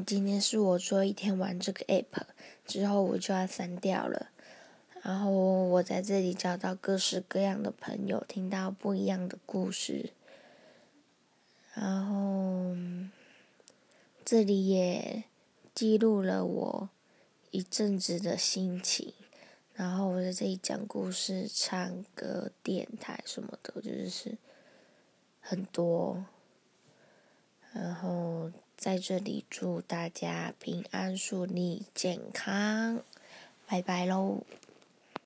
今天是我做一天玩这个 app，之后我就要删掉了。然后我在这里找到各式各样的朋友，听到不一样的故事。然后这里也记录了我一阵子的心情。然后我在这里讲故事、唱歌、电台什么的，就是很多。然后在这里祝大家平安顺利、健康，拜拜喽。